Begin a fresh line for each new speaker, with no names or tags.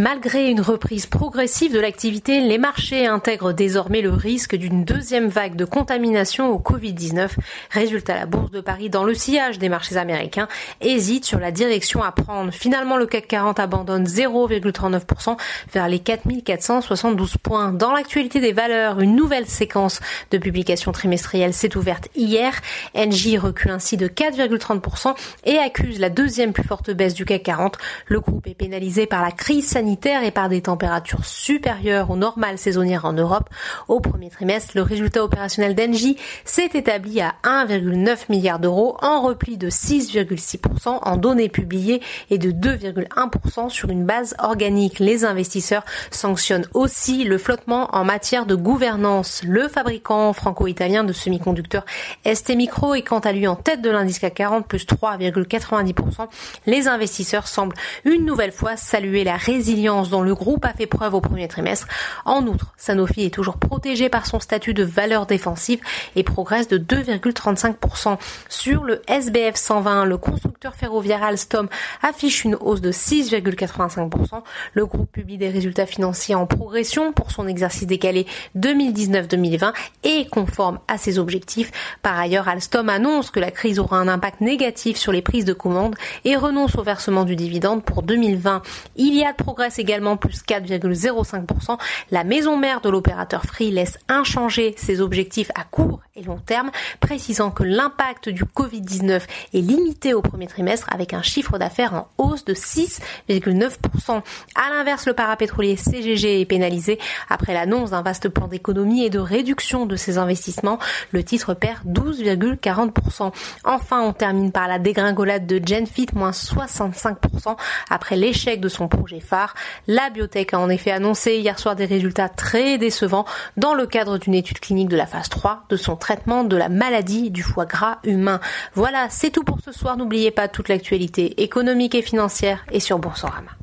Malgré une reprise progressive de l'activité, les marchés intègrent désormais le risque d'une deuxième vague de contamination au Covid-19. Résultat, la Bourse de Paris, dans le sillage des marchés américains, hésite sur la direction à prendre. Finalement, le CAC 40 abandonne 0,39% vers les 4472 points. Dans l'actualité des valeurs, une nouvelle séquence de publications trimestrielles s'est ouverte hier. NJ recule ainsi de 4,30% et accuse la deuxième plus forte baisse du CAC 40. Le groupe est pénalisé par la crise sanitaire et par des températures supérieures aux normales saisonnières en Europe. Au premier trimestre, le résultat opérationnel d'Engie s'est établi à 1,9 milliard d'euros en repli de 6,6% en données publiées et de 2,1% sur une base organique. Les investisseurs sanctionnent aussi le flottement en matière de gouvernance. Le fabricant franco-italien de semi-conducteurs ST Micro est quant à lui en tête de l'indice CAC 40 plus 3,90%. Les investisseurs semblent une nouvelle fois saluer la résilience dont le groupe a fait preuve au premier trimestre. En outre, Sanofi est toujours protégé par son statut de valeur défensive et progresse de 2,35%. Sur le SBF 120, le constructeur ferroviaire Alstom affiche une hausse de 6,85%. Le groupe publie des résultats financiers en progression pour son exercice décalé 2019-2020 et conforme à ses objectifs. Par ailleurs, Alstom annonce que la crise aura un impact négatif sur les prises de commandes et renonce au versement du dividende pour 2020. Iliad progresse également plus 4,05%. La maison mère de l'opérateur Free laisse inchangé ses objectifs à court et long terme, précisant que l'impact du Covid-19 est limité au premier trimestre avec un chiffre d'affaires en hausse de 6,9%. À l'inverse, le parapétrolier CGG est pénalisé après l'annonce d'un vaste plan d'économie et de réduction de ses investissements. Le titre perd 12,40%. Enfin, on termine par la dégringolade de Genfit, moins 65% après l'échec de son projet phare. La biotech a en effet annoncé hier soir des résultats très décevants dans le cadre d'une étude clinique de la phase 3 de son traitement de la maladie du foie gras humain. Voilà, c'est tout pour ce soir. N'oubliez pas toute l'actualité économique et financière et sur Boursorama.